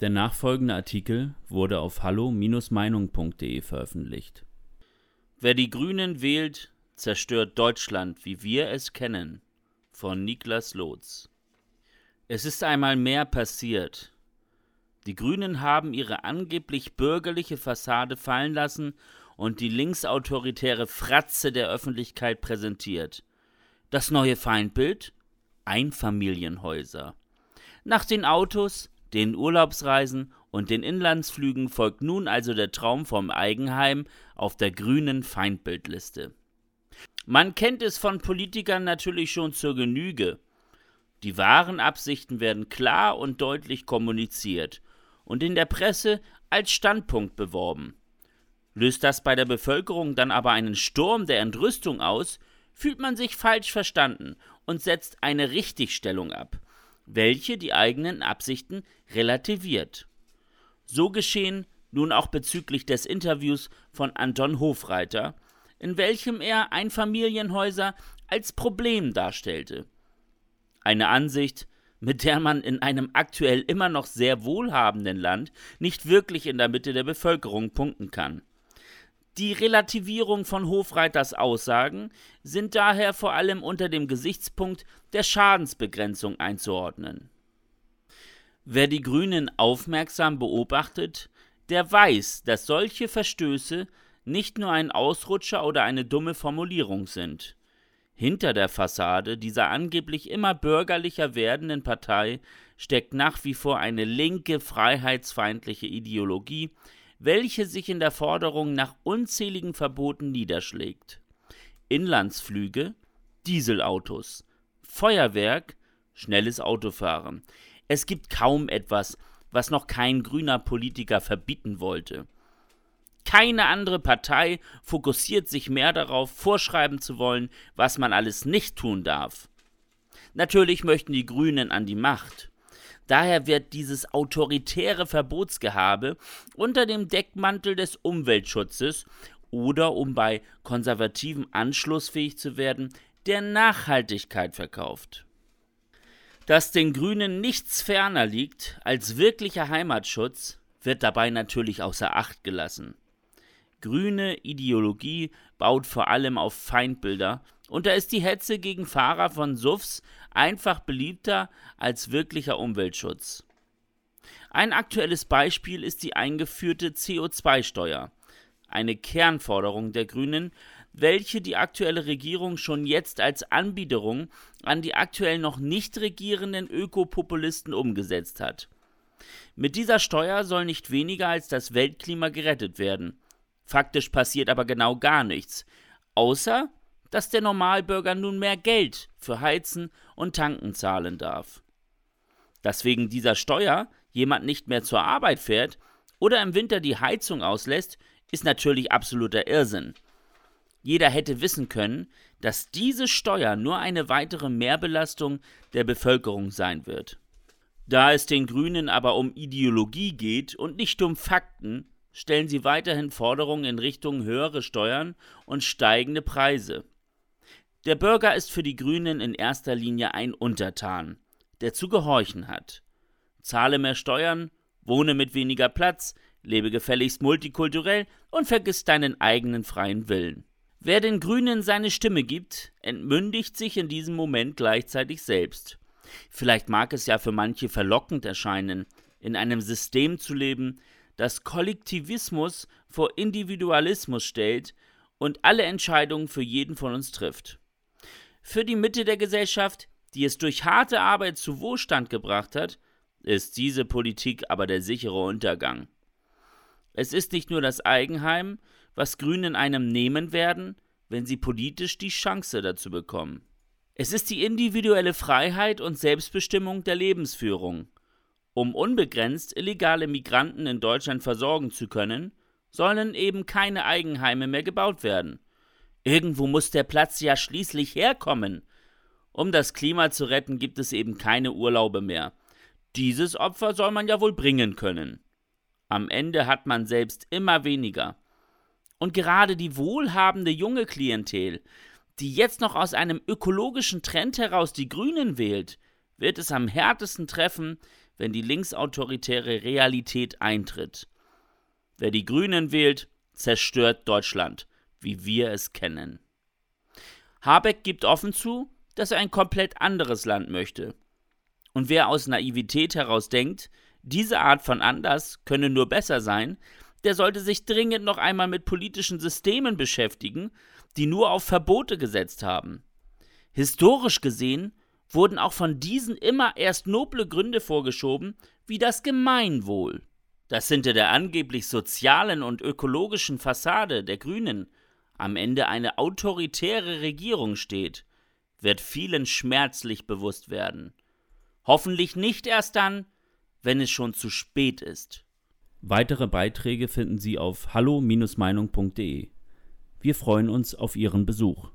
Der nachfolgende Artikel wurde auf hallo-meinung.de veröffentlicht. Wer die Grünen wählt, zerstört Deutschland, wie wir es kennen. Von Niklas Lotz. Es ist einmal mehr passiert. Die Grünen haben ihre angeblich bürgerliche Fassade fallen lassen und die linksautoritäre Fratze der Öffentlichkeit präsentiert. Das neue Feindbild? Einfamilienhäuser. Nach den Autos den Urlaubsreisen und den Inlandsflügen folgt nun also der Traum vom Eigenheim auf der grünen Feindbildliste. Man kennt es von Politikern natürlich schon zur Genüge. Die wahren Absichten werden klar und deutlich kommuniziert und in der Presse als Standpunkt beworben. Löst das bei der Bevölkerung dann aber einen Sturm der Entrüstung aus, fühlt man sich falsch verstanden und setzt eine Richtigstellung ab welche die eigenen Absichten relativiert. So geschehen nun auch bezüglich des Interviews von Anton Hofreiter, in welchem er Einfamilienhäuser als Problem darstellte. Eine Ansicht, mit der man in einem aktuell immer noch sehr wohlhabenden Land nicht wirklich in der Mitte der Bevölkerung punkten kann. Die Relativierung von Hofreiters Aussagen sind daher vor allem unter dem Gesichtspunkt der Schadensbegrenzung einzuordnen. Wer die Grünen aufmerksam beobachtet, der weiß, dass solche Verstöße nicht nur ein Ausrutscher oder eine dumme Formulierung sind. Hinter der Fassade dieser angeblich immer bürgerlicher werdenden Partei steckt nach wie vor eine linke, freiheitsfeindliche Ideologie, welche sich in der Forderung nach unzähligen Verboten niederschlägt. Inlandsflüge, Dieselautos, Feuerwerk, schnelles Autofahren. Es gibt kaum etwas, was noch kein grüner Politiker verbieten wollte. Keine andere Partei fokussiert sich mehr darauf, vorschreiben zu wollen, was man alles nicht tun darf. Natürlich möchten die Grünen an die Macht. Daher wird dieses autoritäre Verbotsgehabe unter dem Deckmantel des Umweltschutzes oder um bei Konservativen anschlussfähig zu werden, der Nachhaltigkeit verkauft. Dass den Grünen nichts ferner liegt als wirklicher Heimatschutz, wird dabei natürlich außer Acht gelassen. Grüne Ideologie baut vor allem auf Feindbilder, und da ist die Hetze gegen Fahrer von SUFs einfach beliebter als wirklicher Umweltschutz. Ein aktuelles Beispiel ist die eingeführte CO2-Steuer, eine Kernforderung der Grünen, welche die aktuelle Regierung schon jetzt als Anbiederung an die aktuell noch nicht regierenden Ökopopulisten umgesetzt hat. Mit dieser Steuer soll nicht weniger als das Weltklima gerettet werden. Faktisch passiert aber genau gar nichts, außer dass der Normalbürger nun mehr Geld für Heizen und Tanken zahlen darf. Dass wegen dieser Steuer jemand nicht mehr zur Arbeit fährt oder im Winter die Heizung auslässt, ist natürlich absoluter Irrsinn. Jeder hätte wissen können, dass diese Steuer nur eine weitere Mehrbelastung der Bevölkerung sein wird. Da es den Grünen aber um Ideologie geht und nicht um Fakten, stellen sie weiterhin Forderungen in Richtung höhere Steuern und steigende Preise. Der Bürger ist für die Grünen in erster Linie ein Untertan, der zu gehorchen hat. Zahle mehr Steuern, wohne mit weniger Platz, lebe gefälligst multikulturell und vergiss deinen eigenen freien Willen. Wer den Grünen seine Stimme gibt, entmündigt sich in diesem Moment gleichzeitig selbst. Vielleicht mag es ja für manche verlockend erscheinen, in einem System zu leben, das Kollektivismus vor Individualismus stellt und alle Entscheidungen für jeden von uns trifft für die Mitte der Gesellschaft, die es durch harte Arbeit zu Wohlstand gebracht hat, ist diese Politik aber der sichere Untergang. Es ist nicht nur das Eigenheim, was Grünen einem nehmen werden, wenn sie politisch die Chance dazu bekommen. Es ist die individuelle Freiheit und Selbstbestimmung der Lebensführung. Um unbegrenzt illegale Migranten in Deutschland versorgen zu können, sollen eben keine Eigenheime mehr gebaut werden. Irgendwo muss der Platz ja schließlich herkommen. Um das Klima zu retten, gibt es eben keine Urlaube mehr. Dieses Opfer soll man ja wohl bringen können. Am Ende hat man selbst immer weniger. Und gerade die wohlhabende junge Klientel, die jetzt noch aus einem ökologischen Trend heraus die Grünen wählt, wird es am härtesten treffen, wenn die linksautoritäre Realität eintritt. Wer die Grünen wählt, zerstört Deutschland, wie wir es kennen. Habeck gibt offen zu, dass er ein komplett anderes Land möchte. Und wer aus Naivität heraus denkt, diese Art von anders könne nur besser sein, der sollte sich dringend noch einmal mit politischen Systemen beschäftigen, die nur auf Verbote gesetzt haben. Historisch gesehen wurden auch von diesen immer erst noble Gründe vorgeschoben, wie das Gemeinwohl. Dass hinter der angeblich sozialen und ökologischen Fassade der Grünen am Ende eine autoritäre Regierung steht, wird vielen schmerzlich bewusst werden. Hoffentlich nicht erst dann, wenn es schon zu spät ist. Weitere Beiträge finden Sie auf hallo-meinung.de. Wir freuen uns auf Ihren Besuch.